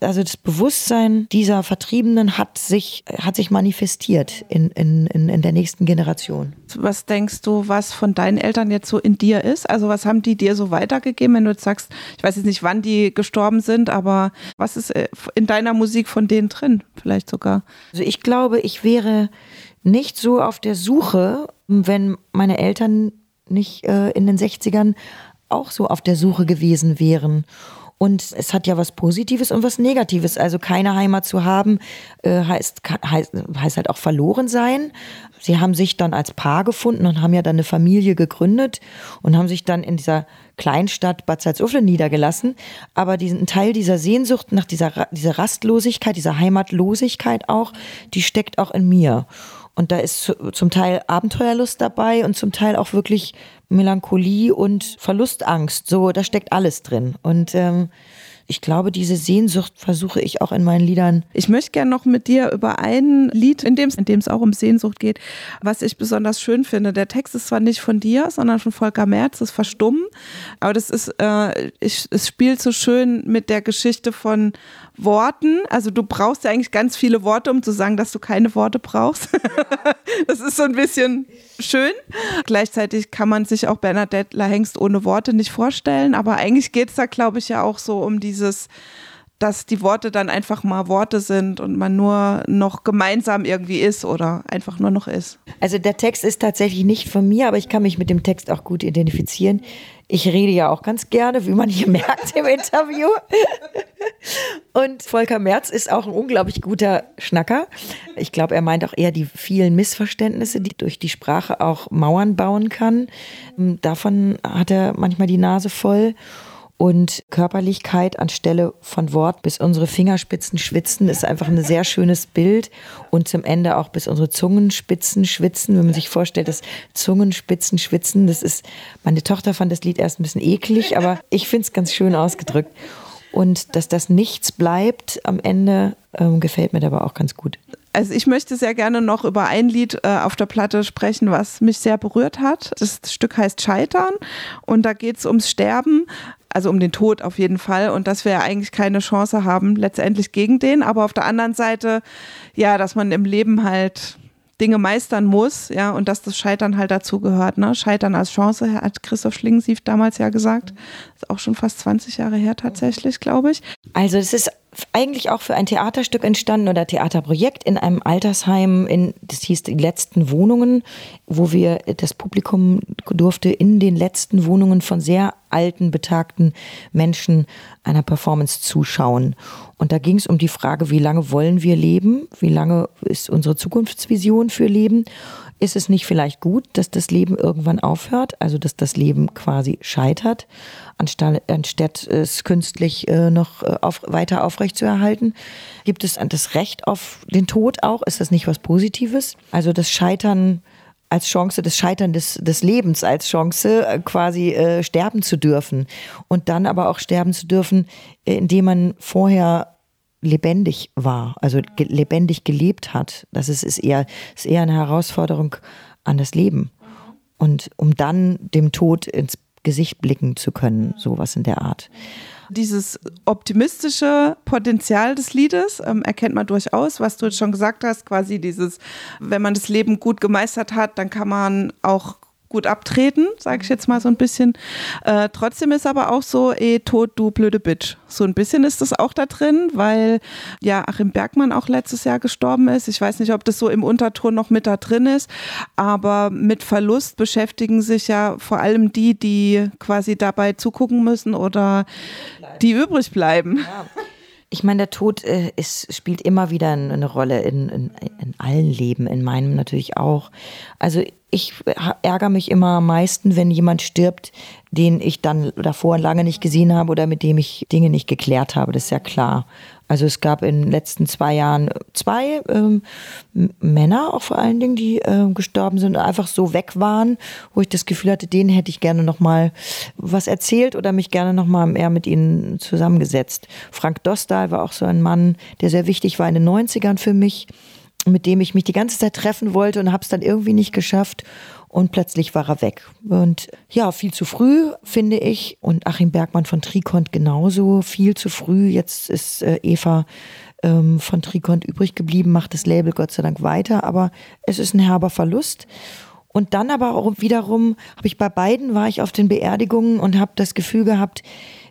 Also das Bewusstsein dieser Vertriebenen hat sich, hat sich manifestiert in, in, in, in der nächsten Generation. Was denkst du, was von deinen Eltern jetzt so in dir ist? Also was haben die dir so weitergegeben, wenn du jetzt sagst, ich weiß jetzt nicht, wann die gestorben sind, aber was ist äh, in deiner Musik von denen drin? Vielleicht sogar. Also ich glaube, ich wäre nicht so auf der Suche, wenn meine Eltern nicht äh, in den 60ern auch so auf der Suche gewesen wären. Und es hat ja was Positives und was Negatives. Also keine Heimat zu haben, äh, heißt, heißt, heißt halt auch verloren sein. Sie haben sich dann als Paar gefunden und haben ja dann eine Familie gegründet und haben sich dann in dieser Kleinstadt Bad Salzuflen niedergelassen. Aber diesen Teil dieser Sehnsucht nach dieser, dieser Rastlosigkeit, dieser Heimatlosigkeit auch, die steckt auch in mir. Und da ist zum Teil Abenteuerlust dabei und zum Teil auch wirklich Melancholie und Verlustangst. So, da steckt alles drin. Und ähm, ich glaube, diese Sehnsucht versuche ich auch in meinen Liedern. Ich möchte gerne noch mit dir über ein Lied, in dem, in dem es auch um Sehnsucht geht, was ich besonders schön finde. Der Text ist zwar nicht von dir, sondern von Volker Merz, das Verstummen, aber das ist, äh, ich, es spielt so schön mit der Geschichte von Worten. Also du brauchst ja eigentlich ganz viele Worte, um zu sagen, dass du keine Worte brauchst. das ist so ein bisschen schön. Gleichzeitig kann man sich auch Bernadette Hengst ohne Worte nicht vorstellen, aber eigentlich geht es da, glaube ich, ja auch so um dieses dass die Worte dann einfach mal Worte sind und man nur noch gemeinsam irgendwie ist oder einfach nur noch ist. Also der Text ist tatsächlich nicht von mir, aber ich kann mich mit dem Text auch gut identifizieren. Ich rede ja auch ganz gerne, wie man hier merkt im Interview. Und Volker Merz ist auch ein unglaublich guter Schnacker. Ich glaube, er meint auch eher die vielen Missverständnisse, die durch die Sprache auch Mauern bauen kann. Davon hat er manchmal die Nase voll und Körperlichkeit anstelle von Wort bis unsere Fingerspitzen schwitzen ist einfach ein sehr schönes Bild und zum Ende auch bis unsere Zungenspitzen schwitzen. Wenn man sich vorstellt, dass Zungenspitzen schwitzen, das ist, meine Tochter fand das Lied erst ein bisschen eklig, aber ich finde es ganz schön ausgedrückt. Und dass das nichts bleibt am Ende, ähm, gefällt mir dabei auch ganz gut. Also ich möchte sehr gerne noch über ein Lied äh, auf der Platte sprechen, was mich sehr berührt hat. Das Stück heißt Scheitern und da geht es ums Sterben also um den Tod auf jeden Fall und dass wir eigentlich keine Chance haben letztendlich gegen den, aber auf der anderen Seite ja, dass man im Leben halt Dinge meistern muss, ja, und dass das Scheitern halt dazu gehört, ne? Scheitern als Chance, hat Christoph Schlingensief damals ja gesagt. Ist auch schon fast 20 Jahre her tatsächlich, glaube ich. Also es ist eigentlich auch für ein Theaterstück entstanden oder Theaterprojekt in einem Altersheim, in, das hieß die letzten Wohnungen, wo wir das Publikum durfte in den letzten Wohnungen von sehr alten, betagten Menschen einer Performance zuschauen. Und da ging es um die Frage, wie lange wollen wir leben? Wie lange ist unsere Zukunftsvision für Leben? Ist es nicht vielleicht gut, dass das Leben irgendwann aufhört, also dass das Leben quasi scheitert, anstatt, anstatt es künstlich äh, noch äh, auf, weiter aufrechtzuerhalten? Gibt es das Recht auf den Tod auch? Ist das nicht was Positives? Also das Scheitern als Chance, das Scheitern des, des Lebens als Chance, äh, quasi äh, sterben zu dürfen. Und dann aber auch sterben zu dürfen, indem man vorher lebendig war, also ge lebendig gelebt hat. Das ist, ist, eher, ist eher eine Herausforderung an das Leben. Und um dann dem Tod ins Gesicht blicken zu können, sowas in der Art. Dieses optimistische Potenzial des Liedes ähm, erkennt man durchaus, was du jetzt schon gesagt hast, quasi dieses, wenn man das Leben gut gemeistert hat, dann kann man auch gut abtreten, sage ich jetzt mal so ein bisschen. Äh, trotzdem ist aber auch so, eh, tot, du blöde Bitch. So ein bisschen ist das auch da drin, weil ja Achim Bergmann auch letztes Jahr gestorben ist. Ich weiß nicht, ob das so im Unterton noch mit da drin ist, aber mit Verlust beschäftigen sich ja vor allem die, die quasi dabei zugucken müssen oder die übrig bleiben. Ja. Ich meine, der Tod äh, ist, spielt immer wieder eine Rolle in, in, in allen Leben, in meinem natürlich auch. Also ich ärgere mich immer am meisten, wenn jemand stirbt, den ich dann davor lange nicht gesehen habe oder mit dem ich Dinge nicht geklärt habe. Das ist ja klar. Also es gab in den letzten zwei Jahren zwei ähm, Männer auch vor allen Dingen, die äh, gestorben sind, einfach so weg waren, wo ich das Gefühl hatte, denen hätte ich gerne noch mal was erzählt oder mich gerne noch mal mehr mit ihnen zusammengesetzt. Frank Dostal war auch so ein Mann, der sehr wichtig war in den 90ern für mich mit dem ich mich die ganze Zeit treffen wollte und habe es dann irgendwie nicht geschafft. Und plötzlich war er weg. Und ja, viel zu früh, finde ich. Und Achim Bergmann von Trikont genauso. Viel zu früh. Jetzt ist äh, Eva ähm, von Trikont übrig geblieben, macht das Label Gott sei Dank weiter. Aber es ist ein herber Verlust. Und dann aber auch wiederum habe ich bei beiden war ich auf den Beerdigungen und habe das Gefühl gehabt,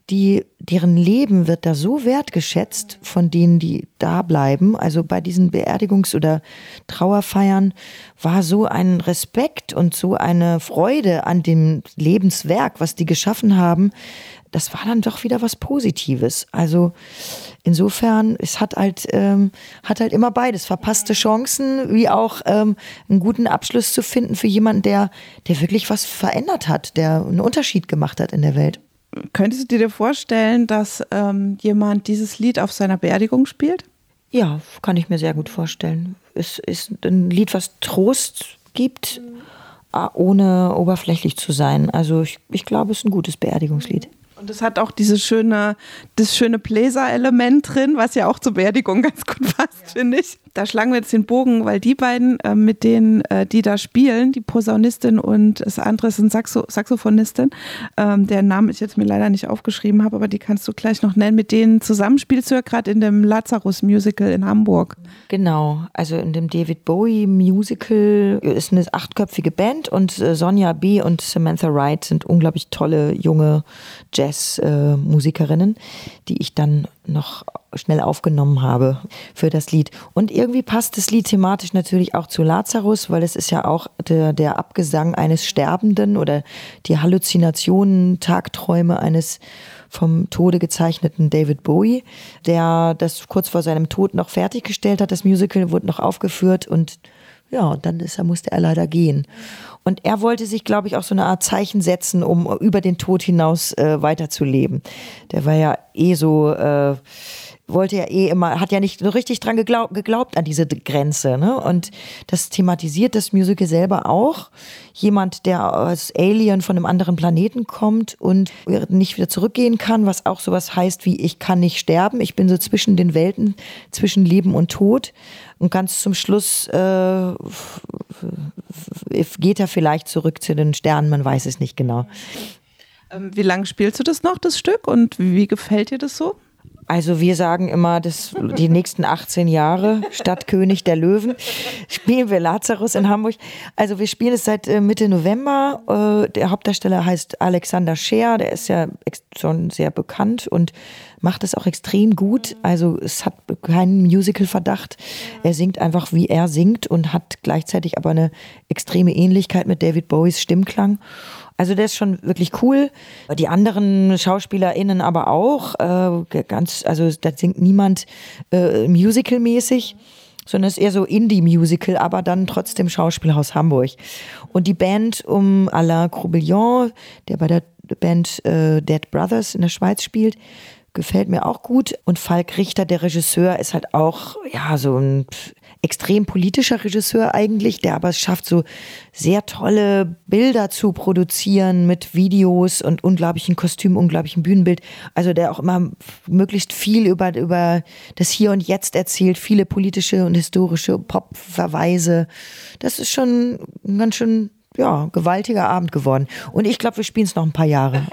die, deren Leben wird da so wertgeschätzt von denen, die da bleiben. Also bei diesen Beerdigungs- oder Trauerfeiern war so ein Respekt und so eine Freude an dem Lebenswerk, was die geschaffen haben. Das war dann doch wieder was Positives. Also insofern, es hat halt, ähm, hat halt immer beides. Verpasste Chancen, wie auch ähm, einen guten Abschluss zu finden für jemanden, der, der wirklich was verändert hat, der einen Unterschied gemacht hat in der Welt. Könntest du dir vorstellen, dass ähm, jemand dieses Lied auf seiner Beerdigung spielt? Ja, kann ich mir sehr gut vorstellen. Es ist ein Lied, was Trost gibt, mhm. ohne oberflächlich zu sein. Also ich, ich glaube, es ist ein gutes Beerdigungslied. Und es hat auch dieses schöne, das schöne Bläser-Element drin, was ja auch zur Beerdigung ganz gut passt, ja. finde ich. Da schlagen wir jetzt den Bogen, weil die beiden, äh, mit denen äh, die da spielen, die Posaunistin und das andere ist ein Saxo Saxophonistin, ähm, deren Namen ich jetzt mir leider nicht aufgeschrieben habe, aber die kannst du gleich noch nennen. Mit denen zusammenspielst du ja gerade in dem Lazarus-Musical in Hamburg. Genau, also in dem David Bowie-Musical ist eine achtköpfige Band und äh, Sonja B. und Samantha Wright sind unglaublich tolle junge Jazz-Musikerinnen, die ich dann noch schnell aufgenommen habe für das Lied. Und irgendwie passt das Lied thematisch natürlich auch zu Lazarus, weil es ist ja auch der, der Abgesang eines Sterbenden oder die Halluzinationen, Tagträume eines vom Tode gezeichneten David Bowie, der das kurz vor seinem Tod noch fertiggestellt hat. Das Musical wurde noch aufgeführt und ja, dann ist er, musste er leider gehen. Und er wollte sich, glaube ich, auch so eine Art Zeichen setzen, um über den Tod hinaus äh, weiterzuleben. Der war ja eh so, äh, wollte ja eh immer, hat ja nicht so richtig dran geglaubt, geglaubt an diese Grenze. Ne? Und das thematisiert das Musical selber auch. Jemand, der als Alien von einem anderen Planeten kommt und nicht wieder zurückgehen kann, was auch sowas heißt wie, ich kann nicht sterben, ich bin so zwischen den Welten, zwischen Leben und Tod. Und ganz zum Schluss äh, geht er vielleicht zurück zu den Sternen, man weiß es nicht genau. Ähm, wie lange spielst du das noch, das Stück? Und wie gefällt dir das so? Also wir sagen immer, dass die nächsten 18 Jahre statt König der Löwen spielen wir Lazarus in Hamburg. Also wir spielen es seit äh, Mitte November. Äh, der Hauptdarsteller heißt Alexander Scheer, der ist ja schon sehr bekannt und macht es auch extrem gut. Also es hat keinen Musical-Verdacht. Er singt einfach, wie er singt und hat gleichzeitig aber eine extreme Ähnlichkeit mit David Bowies Stimmklang. Also der ist schon wirklich cool. Die anderen SchauspielerInnen aber auch. Äh, ganz, also da singt niemand äh, Musical-mäßig sondern es ist eher so Indie-Musical, aber dann trotzdem Schauspielhaus Hamburg. Und die Band um Alain Croubillion, der bei der Band äh, Dead Brothers in der Schweiz spielt, gefällt mir auch gut. Und Falk Richter, der Regisseur, ist halt auch, ja, so ein extrem politischer Regisseur eigentlich, der aber es schafft, so sehr tolle Bilder zu produzieren mit Videos und unglaublichen Kostümen, unglaublichen Bühnenbild. Also der auch immer möglichst viel über, über das Hier und Jetzt erzählt, viele politische und historische Pop-Verweise. Das ist schon ein ganz schön ja, gewaltiger Abend geworden. Und ich glaube, wir spielen es noch ein paar Jahre.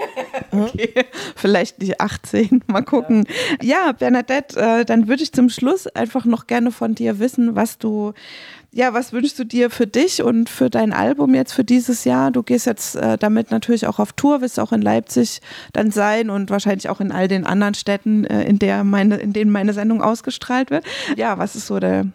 Okay, vielleicht die 18, mal gucken. Ja, Bernadette, äh, dann würde ich zum Schluss einfach noch gerne von dir wissen, was du, ja, was wünschst du dir für dich und für dein Album jetzt für dieses Jahr? Du gehst jetzt äh, damit natürlich auch auf Tour, wirst auch in Leipzig dann sein und wahrscheinlich auch in all den anderen Städten, äh, in, der meine, in denen meine Sendung ausgestrahlt wird. Ja, was ist so der,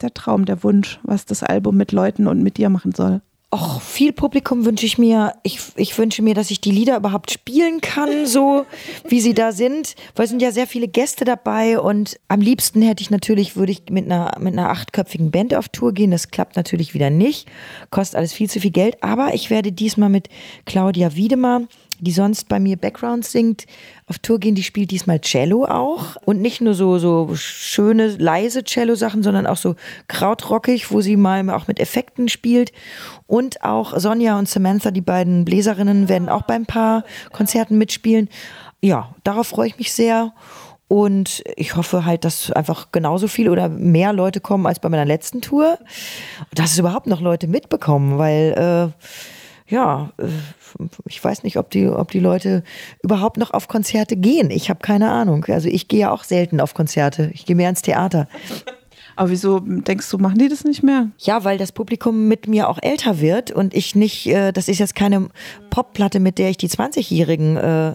der Traum, der Wunsch, was das Album mit Leuten und mit dir machen soll? Och, viel Publikum wünsche ich mir. Ich, ich wünsche mir, dass ich die Lieder überhaupt spielen kann, so wie sie da sind. Weil es sind ja sehr viele Gäste dabei und am liebsten hätte ich natürlich, würde ich mit einer, mit einer achtköpfigen Band auf Tour gehen. Das klappt natürlich wieder nicht. Kostet alles viel zu viel Geld. Aber ich werde diesmal mit Claudia Wiedemer die sonst bei mir Background singt, auf Tour gehen, die spielt diesmal Cello auch. Und nicht nur so, so schöne, leise Cello-Sachen, sondern auch so krautrockig, wo sie mal auch mit Effekten spielt. Und auch Sonja und Samantha, die beiden Bläserinnen, werden auch beim paar Konzerten mitspielen. Ja, darauf freue ich mich sehr. Und ich hoffe halt, dass einfach genauso viel oder mehr Leute kommen als bei meiner letzten Tour. Dass es überhaupt noch Leute mitbekommen, weil äh, ja, äh, ich weiß nicht, ob die, ob die Leute überhaupt noch auf Konzerte gehen. Ich habe keine Ahnung. Also ich gehe ja auch selten auf Konzerte. Ich gehe mehr ins Theater. Aber wieso denkst du, machen die das nicht mehr? Ja, weil das Publikum mit mir auch älter wird und ich nicht, äh, das ist jetzt keine Popplatte, mit der ich die 20-Jährigen äh,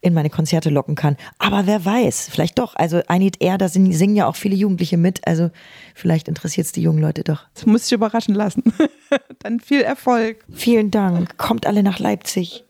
in meine Konzerte locken kann. Aber wer weiß, vielleicht doch. Also I Need Air, da singen, singen ja auch viele Jugendliche mit. Also vielleicht interessiert es die jungen Leute doch. Das muss ich überraschen lassen. Dann viel Erfolg. Vielen Dank. Kommt alle nach Leipzig.